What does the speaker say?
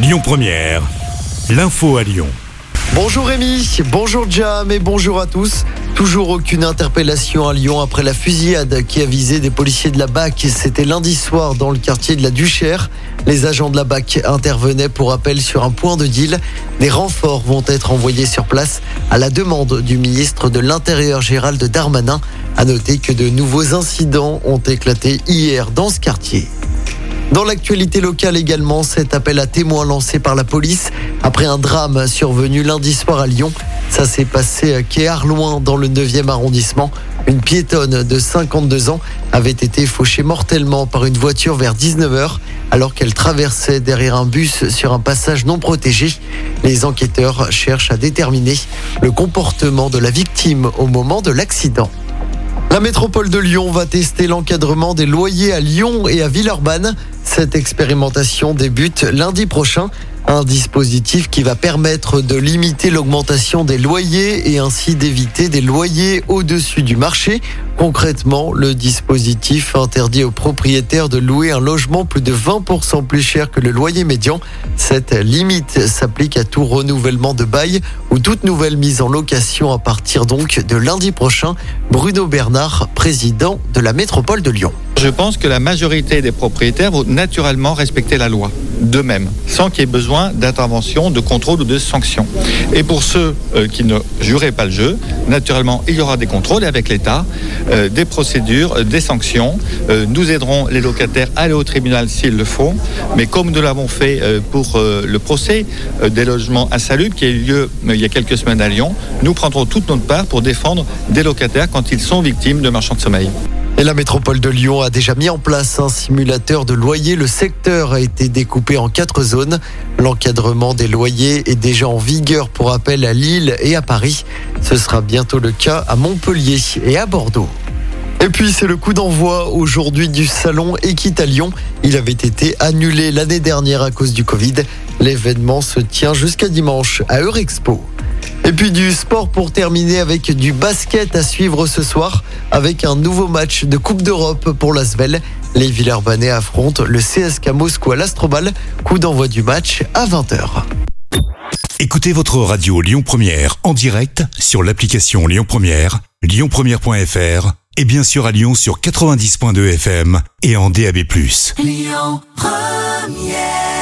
Lyon Première, l'info à Lyon. Bonjour Rémi, bonjour Jam et bonjour à tous. Toujours aucune interpellation à Lyon après la fusillade qui a visé des policiers de la BAC. C'était lundi soir dans le quartier de la Duchère. Les agents de la BAC intervenaient pour appel sur un point de deal. Des renforts vont être envoyés sur place à la demande du ministre de l'Intérieur Gérald Darmanin. À noter que de nouveaux incidents ont éclaté hier dans ce quartier. Dans l'actualité locale également, cet appel à témoins lancé par la police après un drame survenu lundi soir à Lyon. Ça s'est passé à Quai dans le 9e arrondissement. Une piétonne de 52 ans avait été fauchée mortellement par une voiture vers 19h alors qu'elle traversait derrière un bus sur un passage non protégé. Les enquêteurs cherchent à déterminer le comportement de la victime au moment de l'accident. La métropole de Lyon va tester l'encadrement des loyers à Lyon et à Villeurbanne. Cette expérimentation débute lundi prochain. Un dispositif qui va permettre de limiter l'augmentation des loyers et ainsi d'éviter des loyers au-dessus du marché. Concrètement, le dispositif interdit aux propriétaires de louer un logement plus de 20% plus cher que le loyer médian. Cette limite s'applique à tout renouvellement de bail ou toute nouvelle mise en location à partir donc de lundi prochain. Bruno Bernard, président de la métropole de Lyon. Je pense que la majorité des propriétaires vont naturellement respecter la loi d'eux-mêmes, sans qu'il y ait besoin d'intervention, de contrôle ou de sanctions. Et pour ceux euh, qui ne juraient pas le jeu, naturellement, il y aura des contrôles avec l'État, euh, des procédures, euh, des sanctions. nous aiderons les locataires à aller au tribunal s'ils le font, mais comme nous l'avons fait pour le procès des logements insalubres qui a eu lieu il y a quelques semaines à Lyon, nous prendrons toute notre part pour défendre des locataires quand ils sont victimes de marchands de sommeil. Et la métropole de Lyon a déjà mis en place un simulateur de loyer. Le secteur a été découpé en quatre zones. L'encadrement des loyers est déjà en vigueur pour appel à Lille et à Paris. Ce sera bientôt le cas à Montpellier et à Bordeaux. Et puis c'est le coup d'envoi aujourd'hui du salon Équitalion. Il avait été annulé l'année dernière à cause du Covid. L'événement se tient jusqu'à dimanche à Eurexpo. Et puis du sport pour terminer avec du basket à suivre ce soir avec un nouveau match de Coupe d'Europe pour l'Asvel. Les Villeurbanais affrontent le CSK Moscou à l'Astrobal. Coup d'envoi du match à 20h. Écoutez votre radio Lyon Première en direct sur l'application Lyon Première, lyonpremière.fr et bien sûr à Lyon sur 90.2 FM et en DAB+. Lyon Première